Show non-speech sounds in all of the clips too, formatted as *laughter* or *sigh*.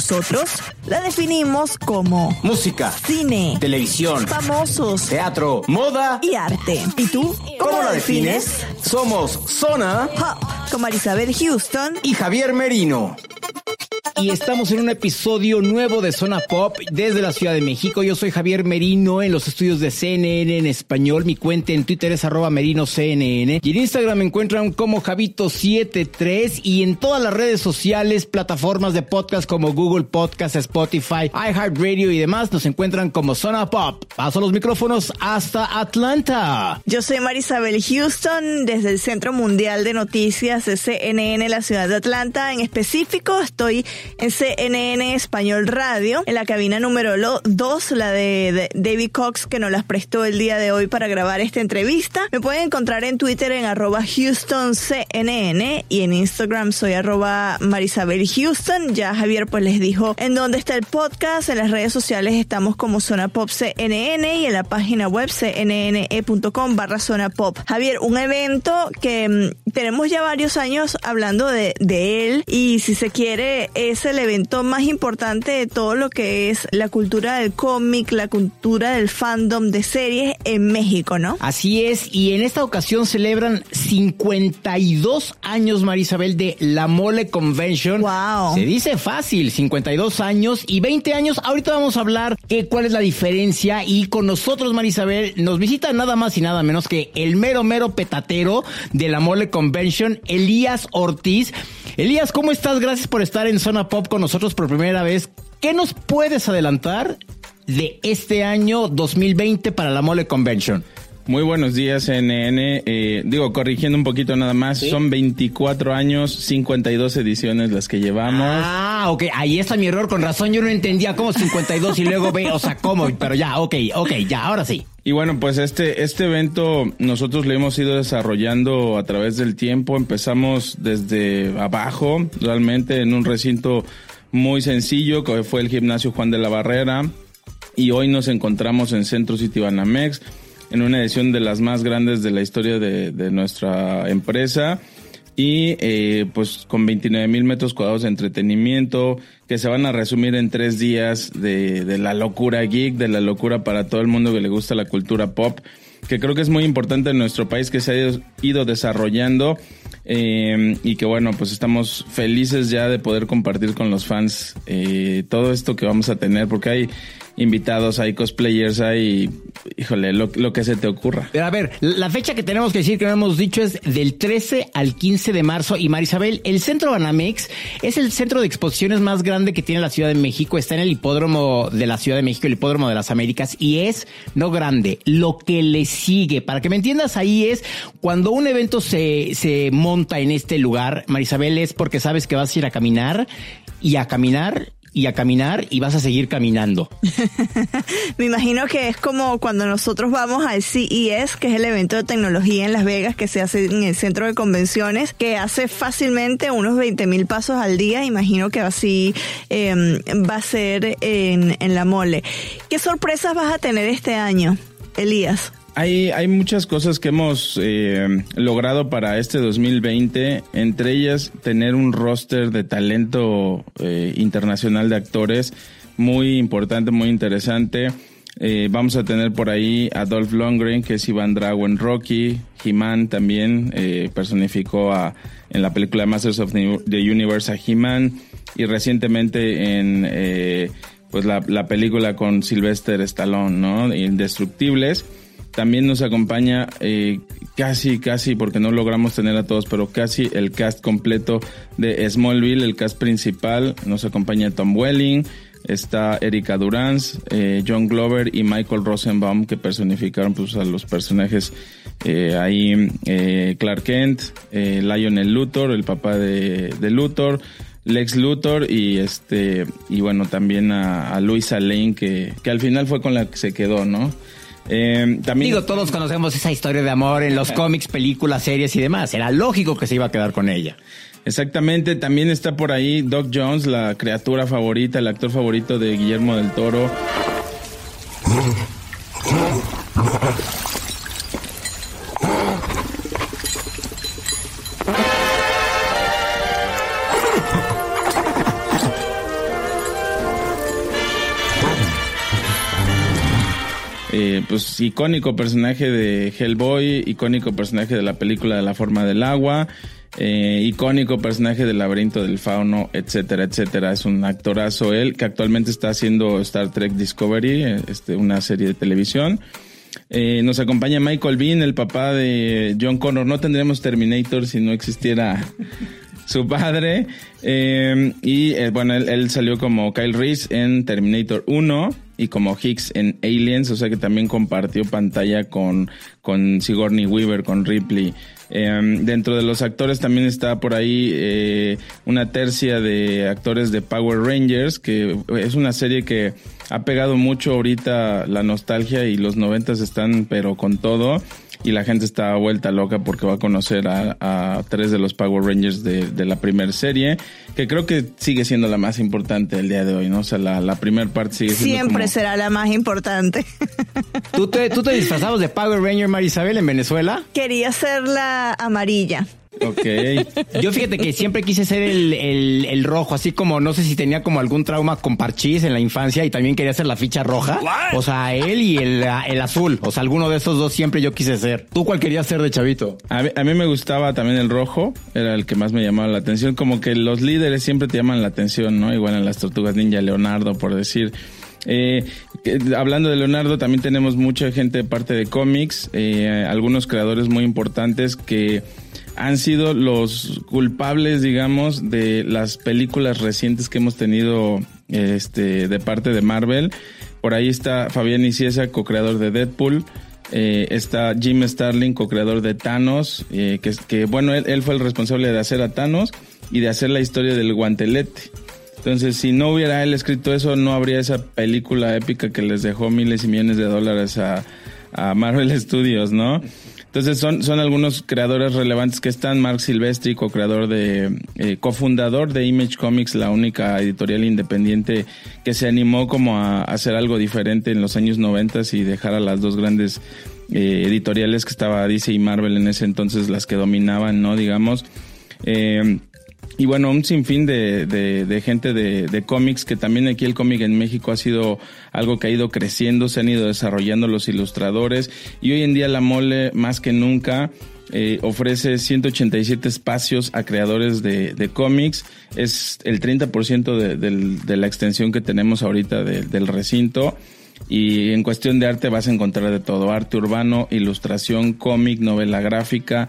Nosotros la definimos como Música, cine, televisión, famosos teatro, moda. y arte. ¿Y tú? ¿Cómo la defines? Somos Zona Pop, con Marisabel Houston. y Javier Merino. Y estamos en un episodio nuevo de Zona Pop desde la Ciudad de México. Yo soy Javier Merino en los estudios de CNN en español. Mi cuenta en Twitter es arroba merinoCNN. Y en Instagram me encuentran como Javito73 y en todas las redes sociales, plataformas de podcast como Google Podcast, Spotify, iHeartRadio y demás nos encuentran como Zona Pop. Paso los micrófonos hasta Atlanta. Yo soy Marisabel Houston desde el Centro Mundial de Noticias de CNN, la ciudad de Atlanta. En específico, estoy en CNN Español Radio, en la cabina número 2, la de, David Cox, que nos las prestó el día de hoy para grabar esta entrevista. Me pueden encontrar en Twitter en arroba HoustonCNN y en Instagram soy arroba Marisabel. Ya Javier pues les dijo en dónde está el podcast. En las redes sociales estamos como Zona Pop CNN y en la página web cnne.com barra Zona Pop. Javier, un evento que mm, tenemos ya varios años hablando de, de él y si se quiere es el evento más importante de todo lo que es la cultura del cómic, la cultura del fandom de series en México, ¿no? Así es, y en esta ocasión celebran 52 años, Marisabel, de la Mole Convention. Wow. Se dice fácil, 52 años y 20 años. Ahorita vamos a hablar de cuál es la diferencia y con nosotros, Marisabel, nos visita nada más y nada menos que el mero, mero petatero de la Mole Convention, Elías Ortiz. Elías, ¿cómo estás? Gracias por estar en Zona Pop con nosotros por primera vez. ¿Qué nos puedes adelantar de este año 2020 para la Mole Convention? Muy buenos días, CNN. Eh, digo, corrigiendo un poquito nada más, son 24 años, 52 ediciones las que llevamos. Ah, ok, ahí está mi error, con razón yo no entendía cómo 52 y luego ve, o sea, cómo, pero ya, ok, ok, ya, ahora sí. Y bueno, pues este, este evento nosotros lo hemos ido desarrollando a través del tiempo. Empezamos desde abajo, realmente en un recinto muy sencillo, que fue el gimnasio Juan de la Barrera. Y hoy nos encontramos en Centro City Banamex, en una edición de las más grandes de la historia de, de nuestra empresa. Y eh, pues con 29 mil metros cuadrados de entretenimiento que se van a resumir en tres días de, la locura geek, de la locura para todo el mundo que le gusta la cultura pop, que creo que es muy importante en nuestro país que se ha ido, desarrollando eh, y que bueno, pues estamos felices ya de poder compartir con los fans eh, todo esto que vamos a tener, porque hay invitados, hay cosplayers, hay, híjole, lo, que se te ocurra. A ver, la fecha que tenemos que decir que no hemos dicho es del 13 al 15 de marzo. Y Marisabel, el Centro Banamex es el centro de exposiciones más grande que tiene la Ciudad de México. Está en el hipódromo de la Ciudad de México, el hipódromo de las Américas. Y es, no grande, lo que le sigue. Para que me entiendas, ahí es cuando un evento se, se monta en este lugar, Marisabel, es porque sabes que vas a ir a caminar y a caminar y a caminar y vas a seguir caminando. *laughs* Me imagino que es como cuando nosotros vamos al CES, que es el evento de tecnología en Las Vegas que se hace en el centro de convenciones, que hace fácilmente unos 20 mil pasos al día. Imagino que así eh, va a ser en, en la mole. ¿Qué sorpresas vas a tener este año, Elías? Hay, hay muchas cosas que hemos eh, logrado para este 2020, entre ellas tener un roster de talento eh, internacional de actores muy importante, muy interesante. Eh, vamos a tener por ahí a Dolph Lundgren, que es Iván Drago en Rocky. He-Man también eh, personificó a, en la película Masters of the Universe a He-Man. Y recientemente en eh, pues la, la película con Sylvester Stallone, ¿no? Indestructibles. También nos acompaña eh, casi, casi, porque no logramos tener a todos, pero casi el cast completo de Smallville, el cast principal. Nos acompaña Tom Welling, está Erika Durance, eh, John Glover y Michael Rosenbaum, que personificaron pues, a los personajes eh, ahí, Clark Kent, Lionel Luthor, el papá de, Luthor. Lex Luthor y este y bueno también a, a Luisa Lane que, que al final fue con la que se quedó, ¿no? Eh, también... Digo, todos conocemos esa historia de amor en los cómics, películas, series y demás. Era lógico que se iba a quedar con ella. Exactamente, también está por ahí Doc Jones, la criatura favorita, el actor favorito de Guillermo del Toro. *laughs* Eh, pues icónico personaje de Hellboy, icónico personaje de la película de la forma del agua, eh, icónico personaje del laberinto del fauno, etcétera, etcétera. Es un actorazo él que actualmente está haciendo Star Trek Discovery, este, una serie de televisión. Eh, nos acompaña Michael Bean, el papá de John Connor. No tendríamos Terminator si no existiera *laughs* su padre. y bueno, él, él, salió como Kyle Reese en Terminator 1 y como Hicks en Aliens, o sea que también compartió pantalla con, con Sigourney Weaver, con Ripley. Em, dentro de los actores también está por ahí eh, una tercia de actores de Power Rangers, que es una serie que ha pegado mucho ahorita la nostalgia y los noventas están pero con todo y la gente está vuelta loca porque va a conocer a, tres de los Power Rangers de, la primera serie, que creo que sigue siendo la más importante el día de hoy, ¿no? O sea, la, la primera parte sigue siendo Siempre será la más importante. ¿Tú te, ¿Tú te disfrazabas de Power Ranger, Marisabel, en Venezuela? Quería ser la amarilla. Ok. Yo fíjate que siempre quise ser el, el, rojo, así como no sé si tenía como algún trauma con parchís en la infancia y también quería ser la ficha roja. O sea, él y el, el, azul. O sea, alguno de esos dos siempre yo quise ser. ¿Tú cuál querías ser de chavito? A mí, a mí me gustaba también el rojo, era el que más me llamaba la atención. Como que los líderes siempre te llaman la atención, ¿no? Igual en las tortugas ninja, Leonardo, por decir. Eh, hablando de Leonardo, también tenemos mucha gente de parte de cómics, eh, algunos creadores muy importantes que han sido los culpables, digamos, de las películas recientes que hemos tenido este, de parte de Marvel. Por ahí está Fabián Iciesa, co-creador de Deadpool. Eh, está Jim Starling, co-creador de Thanos, eh, que, que bueno, él, fue el responsable de hacer a Thanos y de hacer la historia del guantelete. Entonces, si no hubiera él escrito eso, no habría esa película épica que les dejó miles y millones de dólares a Marvel *laughs* Studios, ¿no? Entonces son, son algunos creadores relevantes que están. Mark Silvestri, co-creador de, eh, cofundador de Image Comics, la única editorial independiente que se animó como a, hacer algo diferente en los años 90 y dejar a las dos grandes eh, editoriales que estaba DC y Marvel en ese entonces las que dominaban, ¿no? Digamos. Eh, y bueno, un sinfín de, de, gente de, de cómics, que también aquí el cómic en México ha sido algo que ha ido creciendo, se han ido desarrollando los ilustradores y hoy en día la mole más que nunca eh, ofrece 187 espacios a creadores de, de cómics. Es el 30% de, de, la extensión que tenemos ahorita del recinto. Y en cuestión de arte vas a encontrar de todo. Arte urbano, ilustración, cómic, novela gráfica,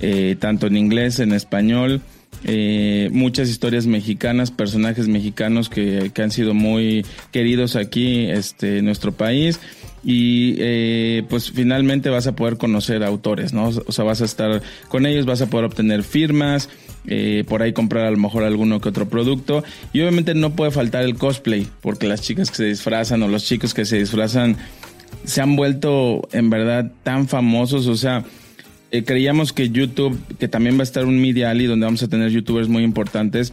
eh, tanto en inglés, en español eh, muchas historias mexicanas, personajes mexicanos que, que, han sido muy queridos aquí este, en nuestro país. Y eh, pues finalmente vas a poder conocer autores, ¿no? O sea, vas a estar con ellos, vas a poder obtener firmas, eh, por ahí comprar a lo mejor alguno que otro producto. Y obviamente no puede faltar el cosplay porque las chicas que se disfrazan o los chicos que se disfrazan se han vuelto en verdad tan famosos, o sea, eh, creíamos que YouTube, que también va a estar un Media Alley donde vamos a tener youtubers muy importantes,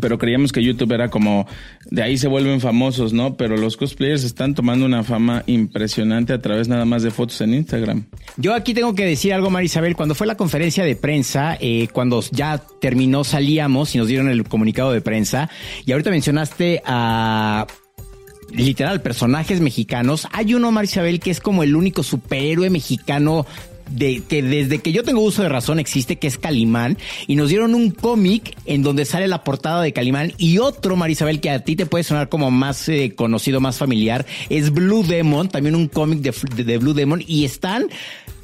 pero creíamos que YouTube era como de ahí se vuelven famosos, ¿no? Pero los cosplayers están tomando una fama impresionante a través nada más de fotos en Instagram. Yo aquí tengo que decir algo, Marisabel. Cuando fue la conferencia de prensa, eh, cuando ya terminó, salíamos y nos dieron el comunicado de prensa. Y ahorita mencionaste a literal, personajes mexicanos. Hay uno, Marisabel, que es como el único superhéroe mexicano de que desde que yo tengo uso de razón existe, que es Calimán, y nos dieron un cómic en donde sale la portada de Calimán y otro, Marisabel, que a ti te puede sonar como más eh, conocido, más familiar, es Blue Demon, también un cómic de, de Blue Demon, y están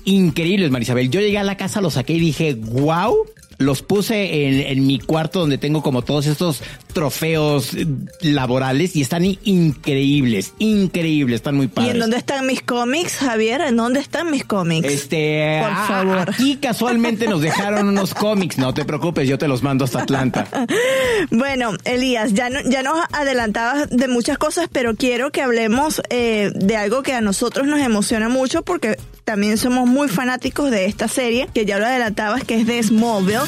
increíbles, Marisabel. Yo llegué a la casa, lo saqué y dije, wow, los puse en, mi cuarto donde tengo como todos estos trofeos laborales y están increíbles, increíbles, están muy padres. ¿Y en dónde están mis cómics, Javier? ¿En dónde están mis cómics? Este, por ah, favor. Aquí casualmente nos dejaron unos cómics, no te preocupes, yo te los mando hasta Atlanta. *laughs* bueno, Elías, ya, ya nos adelantabas de muchas cosas, pero quiero que hablemos eh, de algo que a nosotros nos emociona mucho porque también somos muy fanáticos de esta serie, que ya lo adelantabas, que es de Smallville.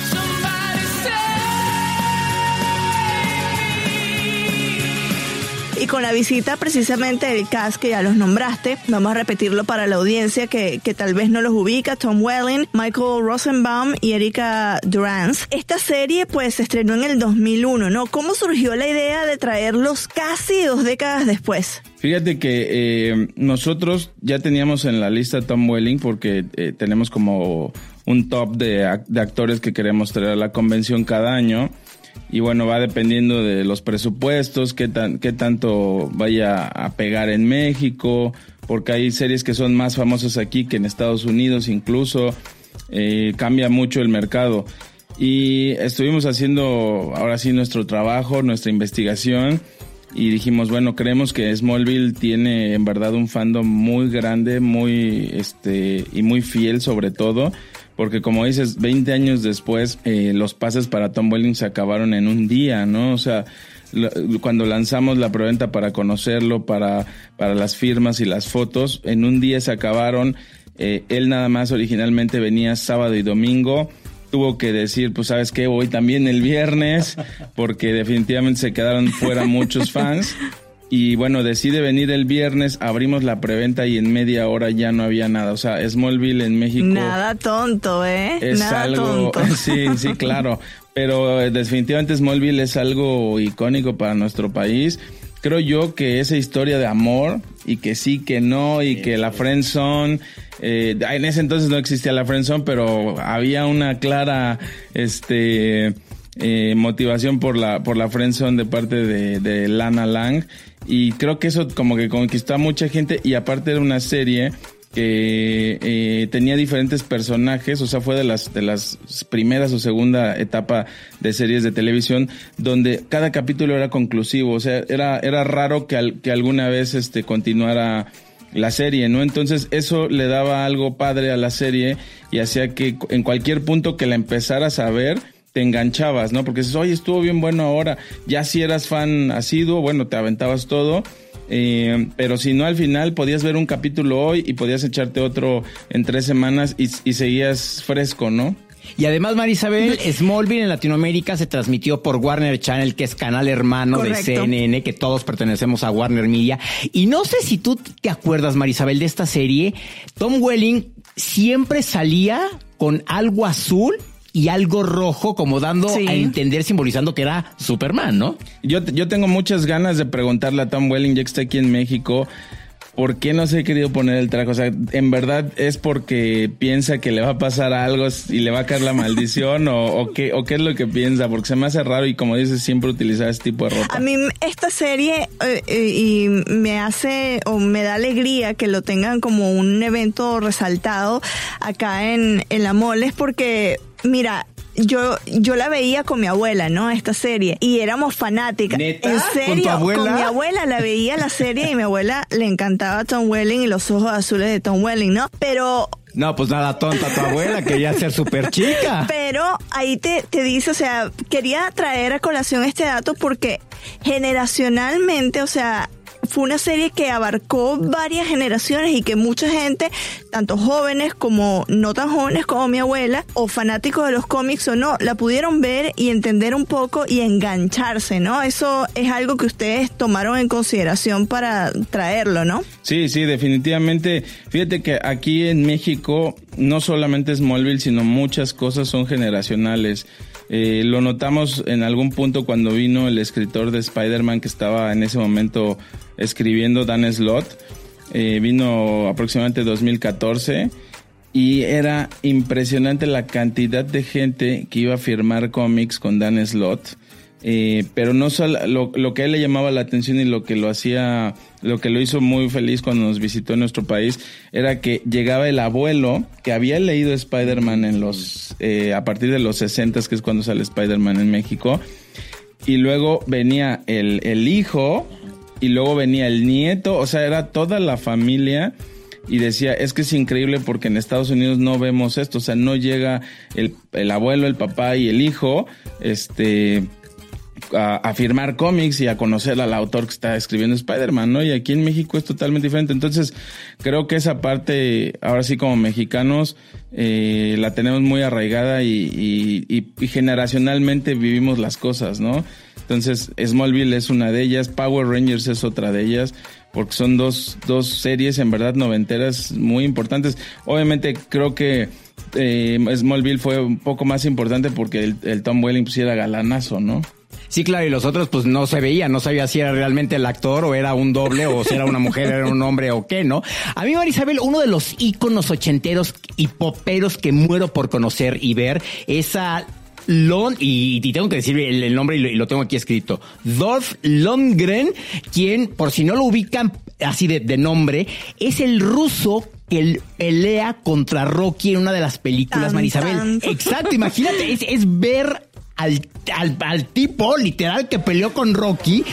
Y con la visita precisamente del cast que ya los nombraste, vamos a repetirlo para la audiencia que, que tal vez no los ubica, Tom Welling, Michael Rosenbaum y Erika Durance. Esta serie pues se estrenó en el 2001, ¿no? ¿Cómo surgió la idea de traerlos casi dos décadas después? Fíjate que eh, nosotros ya teníamos en la lista Tom Welling porque eh, tenemos como un top de, de actores que queremos traer a la convención cada año y bueno, va dependiendo de los presupuestos, qué, tan, qué tanto vaya a pegar en México, porque hay series que son más famosas aquí que en Estados Unidos incluso, eh, cambia mucho el mercado. Y estuvimos haciendo ahora sí nuestro trabajo, nuestra investigación y dijimos, bueno, creemos que Smallville tiene en verdad un fandom muy grande, muy este y muy fiel sobre todo porque como dices, 20 años después, eh, los pases para Tom Welling se acabaron en un día, ¿no? O sea, cuando lanzamos la preventa para conocerlo, para, para las firmas y las fotos, en un día se acabaron. Eh, él nada más originalmente venía sábado y domingo. Tuvo que decir, pues sabes qué, voy también el viernes, porque definitivamente se quedaron fuera *laughs* muchos fans. Y bueno, decide venir el viernes, abrimos la preventa y en media hora ya no había nada. O sea, Smallville en México. Nada tonto, ¿eh? Es algo. *laughs* Sí, sí, *laughs* claro. Pero eh, definitivamente Smallville es algo icónico para nuestro país. Creo yo que esa historia de amor y que sí, que no y que la friendzone, eh, en ese entonces no existía la friendzone, pero había una clara, este, eh, motivación por la por la friendzone de parte de, de Lana Lang y creo que eso como que conquistó a mucha gente y aparte era una serie que eh, tenía diferentes personajes, o sea, fue de las de las primeras o segunda etapa de series de televisión donde cada capítulo era conclusivo, o sea, era era raro que que alguna vez este continuara la serie, ¿no? Entonces eso le daba algo padre a la serie y hacía que en cualquier punto que la empezaras a ver te enganchabas, ¿no? Porque dices, oye, estuvo bien bueno ahora. Ya si eras fan asiduo, bueno, te aventabas todo. Eh, pero si no, al final podías ver un capítulo hoy y podías echarte otro en tres semanas y, seguías fresco, ¿no? Y además, Marisabel, Smallville en Latinoamérica se transmitió por Warner Channel, que es canal hermano de CNN, que todos pertenecemos a Warner Media. Y no sé si tú te acuerdas, Marisabel, de esta serie. Tom Welling siempre salía con algo azul y algo rojo, como dando a entender, simbolizando que era Superman, ¿no? Yo, yo tengo muchas ganas de preguntarle a Tom Welling, ya que está aquí en México, ¿por qué no se ha querido poner el traje? O sea, ¿en verdad es porque piensa que le va a pasar algo y le va a caer la maldición? o, qué, ¿O qué es lo que piensa? Porque se me hace raro y como dices, siempre utilizar este tipo de ropa. A mí esta serie eh, eh, y me hace o me da alegría que lo tengan como un evento resaltado acá en, en la mole, es porque Mira, yo, yo la veía con mi abuela, ¿no? Esta serie. Y éramos fanáticas. ¿Neta? En serio, ¿Con, mi abuela la veía la serie y mi abuela le encantaba Tom Welling y los ojos azules de Tom Welling, ¿no? Pero no, pues nada tonta tu abuela, quería ser súper chica. *laughs* Pero ahí te, te dice, o sea, quería traer a colación este dato porque generacionalmente, o sea, fue una serie que abarcó varias generaciones y que mucha gente, tanto jóvenes como no tan jóvenes como mi abuela, o fanáticos de los cómics o no, la pudieron ver y entender un poco y engancharse, ¿no? Eso es algo que ustedes tomaron en consideración para traerlo, ¿no? Sí, sí, definitivamente. Fíjate que aquí en México no solamente es Smallville, sino muchas cosas son generacionales. Eh, lo notamos en algún punto cuando vino el escritor de Spider-Man que estaba en ese momento escribiendo Dan Slott. Eh, vino aproximadamente 2014 y era impresionante la cantidad de gente que iba a firmar cómics con Dan Slott. Eh, pero no solo lo, lo, que a él le llamaba la atención y lo que lo hacía, lo que lo hizo muy feliz cuando nos visitó en nuestro país, era que llegaba el abuelo que había leído Spider-Man en los, eh, a partir de los 60, que es cuando sale Spider-Man en México, y luego venía el, el hijo, y luego venía el nieto, o sea, era toda la familia y decía, es que es increíble porque en Estados Unidos no vemos esto, o sea, no llega el, el abuelo, el papá y el hijo, este, a, firmar cómics y a conocer al autor que está escribiendo Spider-Man, ¿no? Y aquí en México es totalmente diferente. Entonces, creo que esa parte, ahora sí como mexicanos, eh, la tenemos muy arraigada y, y, generacionalmente vivimos las cosas, ¿no? Entonces, Smallville es una de ellas, Power Rangers es otra de ellas porque son dos, dos series en verdad noventeras muy importantes. Obviamente creo que eh, Smallville fue un poco más importante porque el Tom Welling pusiera galanazo, ¿no? Sí, claro, y los otros pues no se veía, no sabía si era realmente el actor o era un doble o si era una mujer, era un hombre o qué, ¿no? A mí, Marisabel, uno de los íconos ochenteros y poperos que muero por conocer y ver es a Lon, y, tengo que decir el, nombre y lo, tengo aquí escrito, Dolph Lundgren, quien, por si no lo ubican así de, nombre, es el ruso que pelea contra Rocky en una de las películas, Marisabel. Exacto, imagínate, es, es ver al, al, tipo literal que peleó con Rocky.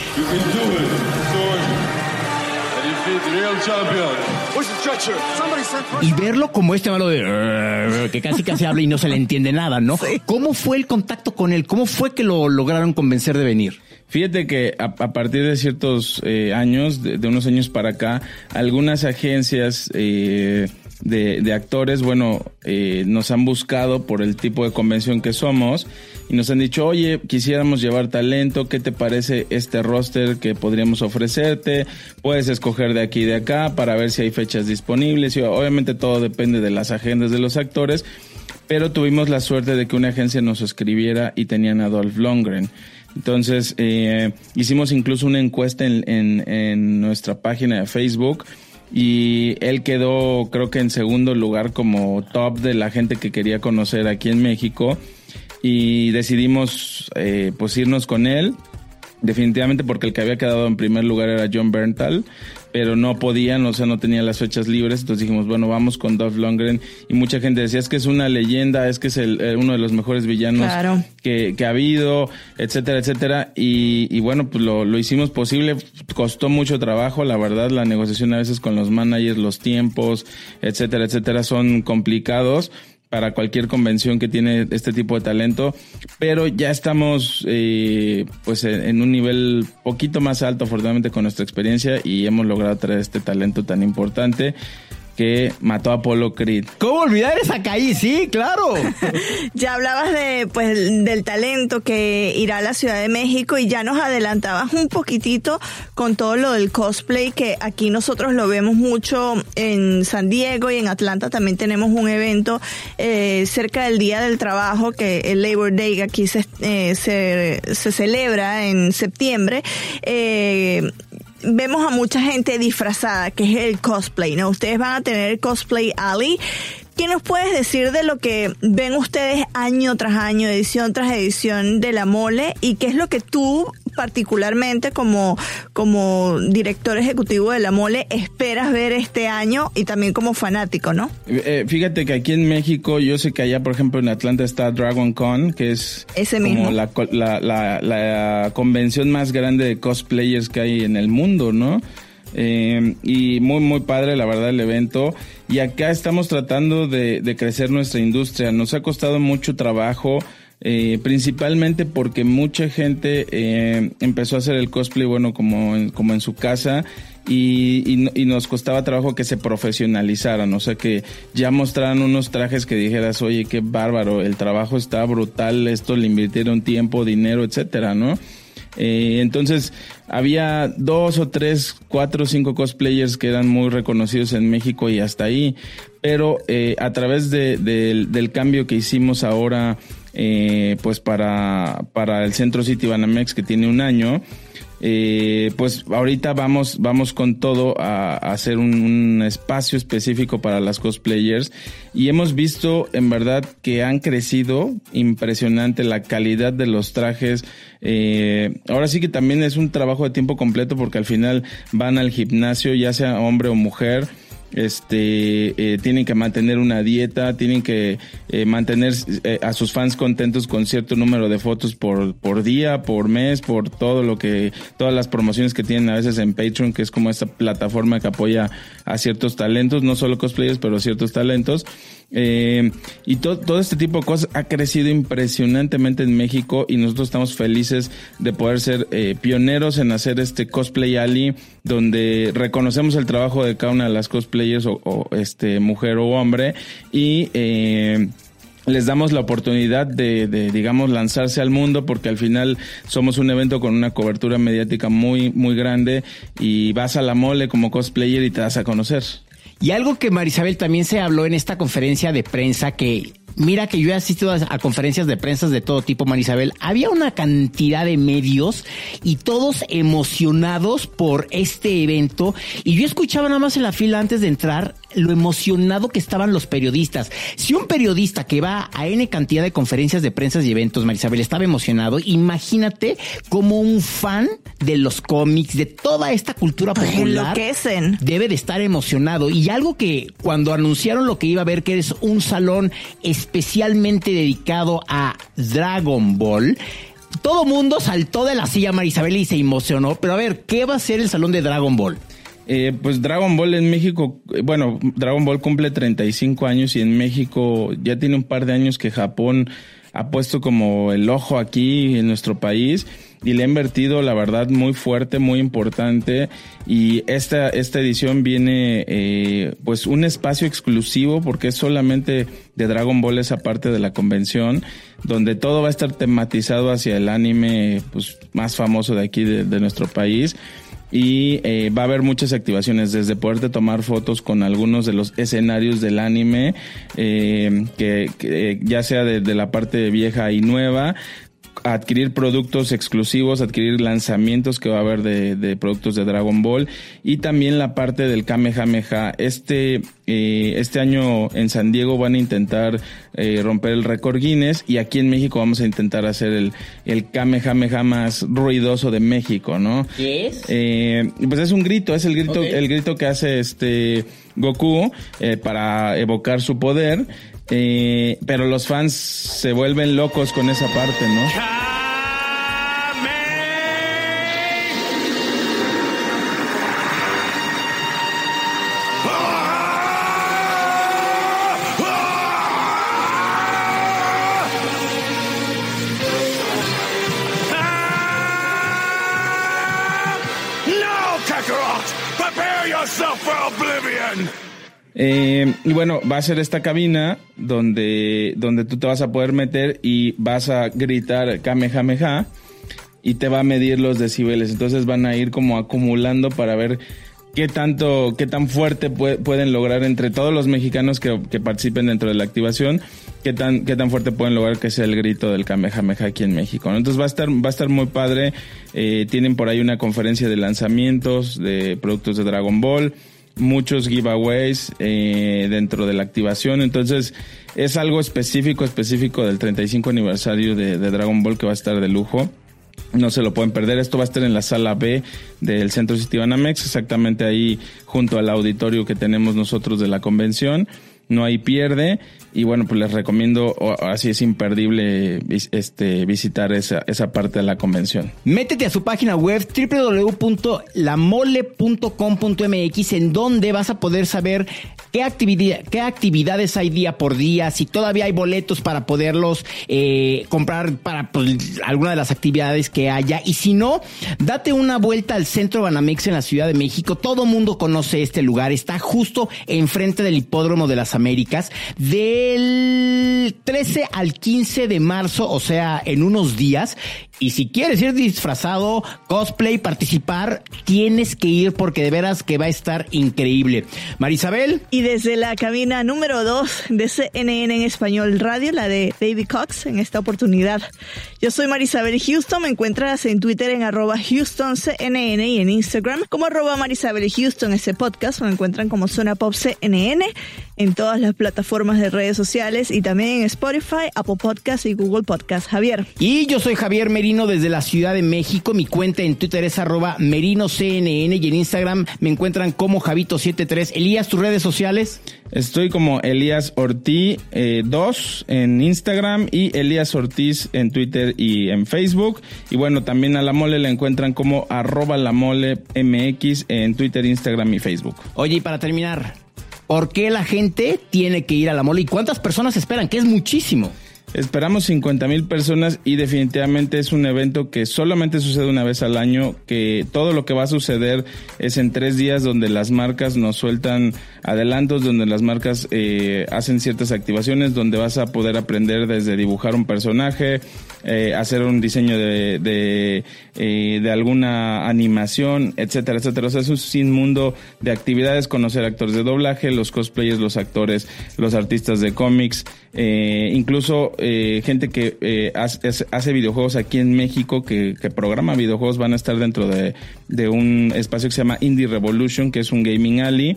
Y verlo como este malo de que casi casi habla y no se le entiende nada, ¿no? ¿Cómo fue el contacto con él? ¿Cómo fue que lo lograron convencer de venir? Fíjate que a, partir de ciertos eh, años, de, unos años para acá, algunas agencias eh, de, actores, bueno, eh, nos han buscado por el tipo de convención que somos y nos han dicho, oye, quisiéramos llevar talento, ¿qué te parece este roster que podríamos ofrecerte? Puedes escoger de aquí y de acá para ver si hay fechas disponibles y obviamente todo depende de las agendas de los actores, pero tuvimos la suerte de que una agencia nos escribiera y tenían a Dolph Lundgren. Entonces, eh, hicimos incluso una encuesta en, en, en nuestra página de Facebook y él quedó creo que en segundo lugar como top de la gente que quería conocer aquí en México y decidimos eh, pues irnos con él. Definitivamente porque el que había quedado en primer lugar era John Berntal pero no podían, o sea, no tenía las fechas libres, entonces dijimos, bueno, vamos con Dolph Lundgren. Y mucha gente decía, es que es una leyenda, es que es el, eh, uno de los mejores villanos que, que, ha habido, etcétera, etcétera, y, y bueno, pues lo, lo, hicimos posible, costó mucho trabajo, la verdad, la negociación a veces con los managers, los tiempos, etcétera, etcétera, son complicados, para cualquier convención que tiene este tipo de talento, pero ya estamos eh, pues en un nivel poquito más alto afortunadamente con nuestra experiencia y hemos logrado traer este talento tan importante que mató a Apolo Creed. ¿Cómo olvidar esa calle? Sí, claro. *laughs* ya hablabas de pues del talento que irá a la Ciudad de México y ya nos adelantabas un poquitito con todo lo del cosplay que aquí nosotros lo vemos mucho en San Diego y en Atlanta también tenemos un evento eh, cerca del Día del Trabajo que el Labor Day aquí se, eh, se, se celebra en septiembre. Eh, vemos a mucha gente disfrazada, que es el cosplay, ¿no? Ustedes van a tener cosplay alley. ¿Qué nos puedes decir de lo que ven ustedes año tras año, edición tras edición de la mole? ¿Y qué es lo que tú particularmente como, como director ejecutivo de la mole esperas ver este año y también como fanático, ¿no? Eh, fíjate que aquí en México, yo sé que allá, por ejemplo, en Atlanta está Dragon Con, que es como La, la, la, convención más grande de cosplayers que hay en el mundo, ¿no? Eh, y muy, muy padre, la verdad, el evento. Y acá estamos tratando de, de crecer nuestra industria. Nos ha costado mucho trabajo eh, principalmente porque mucha gente eh, empezó a hacer el cosplay, bueno, como en, como en su casa y, nos costaba trabajo que se profesionalizaran, o sea, que ya mostraran unos trajes que dijeras, oye, qué bárbaro, el trabajo está brutal, esto le invirtieron tiempo, dinero, etcétera, ¿no? Eh, entonces, había dos o tres, cuatro o cinco cosplayers que eran muy reconocidos en México y hasta ahí. Pero eh, a través de, del cambio que hicimos ahora, eh, pues para, para el Centro City Banamex, que tiene un año, eh, pues ahorita vamos, vamos con todo a, hacer un, espacio específico para las cosplayers y hemos visto en verdad que han crecido impresionante la calidad de los trajes. Eh, ahora sí que también es un trabajo de tiempo completo porque al final van al gimnasio, ya sea hombre o mujer este eh, tienen que mantener una dieta, tienen que eh, mantener eh, a sus fans contentos con cierto número de fotos por, por día, por mes, por todo lo que, todas las promociones que tienen a veces en Patreon, que es como esta plataforma que apoya a ciertos talentos, no solo cosplayers, pero ciertos talentos. Eh, y todo este tipo de cosas ha crecido impresionantemente en México y nosotros estamos felices de poder ser eh, pioneros en hacer este cosplay alley donde reconocemos el trabajo de cada una de las cosplayers o, este mujer o hombre y eh, les damos la oportunidad de, de, digamos, lanzarse al mundo porque al final somos un evento con una cobertura mediática muy, muy grande y vas a la mole como cosplayer y te das a conocer. Y algo que Marisabel también se habló en esta conferencia de prensa que Mira que yo he asistido a, conferencias de prensa de todo tipo, Marisabel. Había una cantidad de medios y todos emocionados por este evento. Y yo escuchaba nada más en la fila antes de entrar lo emocionado que estaban los periodistas. Si un periodista que va a N cantidad de conferencias de prensa y eventos, Marisabel, estaba emocionado, imagínate como un fan de los cómics, de toda esta cultura popular, debe de estar emocionado. Y algo que cuando anunciaron lo que iba a ver, que es un salón especialmente dedicado a Dragon Ball, todo mundo saltó de la silla Marisabel y se emocionó. Pero a ver, ¿qué va a ser el salón de Dragon Ball? Eh, pues Dragon Ball en México, eh, bueno, Dragon Ball cumple 35 años y en México ya tiene un par de años que Japón ha puesto como el ojo aquí en nuestro país y le ha invertido, la verdad, muy fuerte, muy importante. Y esta, esta edición viene, eh, pues, un espacio exclusivo porque es solamente de Dragon Ball esa parte de la convención, donde todo va a estar tematizado hacia el anime, pues, más famoso de aquí de, de nuestro país y eh, va a haber muchas activaciones, desde poderte tomar fotos con algunos de los escenarios del anime, eh, que, ya sea de, de, la parte vieja y nueva, adquirir productos exclusivos, adquirir lanzamientos que va a haber de, de, productos de Dragon Ball y también la parte del Kamehameha. Este, eh, este año en San Diego van a intentar eh, romper el récord Guinness y aquí en México vamos a intentar hacer el, el Kamehameha más ruidoso de México, ¿no? ¿Qué es? Eh, pues es un grito, es el grito, el grito que hace este Goku eh, para evocar su poder. Eh, pero los fans se vuelven locos con esa parte, ¿no? Eh, y bueno, va a ser esta cabina donde, donde tú te vas a poder meter y vas a gritar Kamehameha y te va a medir los decibeles. Entonces van a ir como acumulando para ver qué tanto, qué tan fuerte pueden lograr entre todos los mexicanos que, participen dentro de la activación, qué tan, qué tan fuerte pueden lograr que sea el grito del Kamehameha aquí en México. Entonces va a estar, va a estar muy padre. Eh, tienen por ahí una conferencia de lanzamientos de productos de Dragon Ball muchos giveaways eh, dentro de la activación. Entonces, es algo específico, específico del 35 aniversario de, Dragon Ball que va a estar de lujo. No se lo pueden perder. Esto va a estar en la sala B del Centro Citibanamex, exactamente ahí junto al auditorio que tenemos nosotros de la convención no hay pierde. Y bueno, pues les recomiendo, así es imperdible este, visitar esa, esa parte de la convención. Métete a su página web www.lamole.com.mx en donde vas a poder saber qué, actividad, qué actividades hay día por día, si todavía hay boletos para poderlos eh, comprar para pues, alguna de las actividades que haya. Y si no, date una vuelta al centro Banamex en la Ciudad de México. Todo mundo conoce este lugar. Está justo enfrente del hipódromo de las Américas del 13 al 15 de marzo, o sea, en unos días. Y si quieres ir disfrazado, cosplay, participar, tienes que ir porque de veras que va a estar increíble. Marisabel. Y desde la cabina número 2 de CNN en español radio, la de David Cox, en esta oportunidad. Yo soy Marisabel Houston, me encuentras en Twitter en arroba HoustonCNN y en Instagram como arroba Marisabel Houston. Ese podcast me encuentran como Zona Pop CNN en todas las plataformas de redes sociales y también en Spotify, Apple Podcast y Google Podcast. Javier. Y yo soy Javier Merino desde la Ciudad de México. Mi cuenta en Twitter es arroba merinoCNN y en Instagram me encuentran como Javito73. Elías, tus redes sociales. Estoy como Elías Ortiz 2 eh, en Instagram y Elías Ortiz en Twitter y en Facebook. Y bueno, también a la mole la encuentran como arroba la mole MX en Twitter, Instagram y Facebook. Oye, y para terminar, ¿por qué la gente tiene que ir a la mole y cuántas personas esperan? Que es muchísimo. Esperamos 50 mil personas y definitivamente es un evento que solamente sucede una vez al año, que todo lo que va a suceder es en tres días donde las marcas nos sueltan adelantos, donde las marcas eh, hacen ciertas activaciones, donde vas a poder aprender desde dibujar un personaje, eh, hacer un diseño de, de, eh, de, alguna animación, etcétera, etcétera. O sea, es un sin mundo de actividades, conocer actores de doblaje, los cosplayers, los actores, los artistas de cómics, eh, incluso eh, gente que hace, hace, videojuegos aquí en México, que, que, programa videojuegos, van a estar dentro de, de un espacio que se llama Indie Revolution, que es un gaming alley.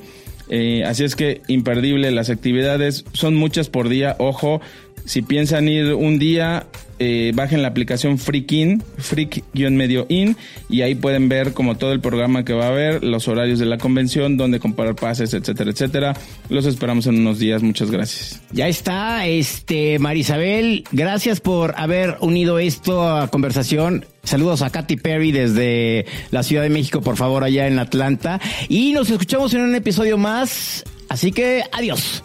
Eh, así es que imperdible las actividades, son muchas por día, ojo, si piensan ir un día, eh, bajen la aplicación Freakin, Freak-medio in, y ahí pueden ver como todo el programa que va a haber, los horarios de la convención, donde comprar pases, etcétera, etcétera. Los esperamos en unos días. Muchas gracias. Ya está, este, Marisabel, gracias por haber unido esto a conversación. Saludos a Katy Perry desde la Ciudad de México, por favor, allá en Atlanta. Y nos escuchamos en un episodio más. Así que adiós.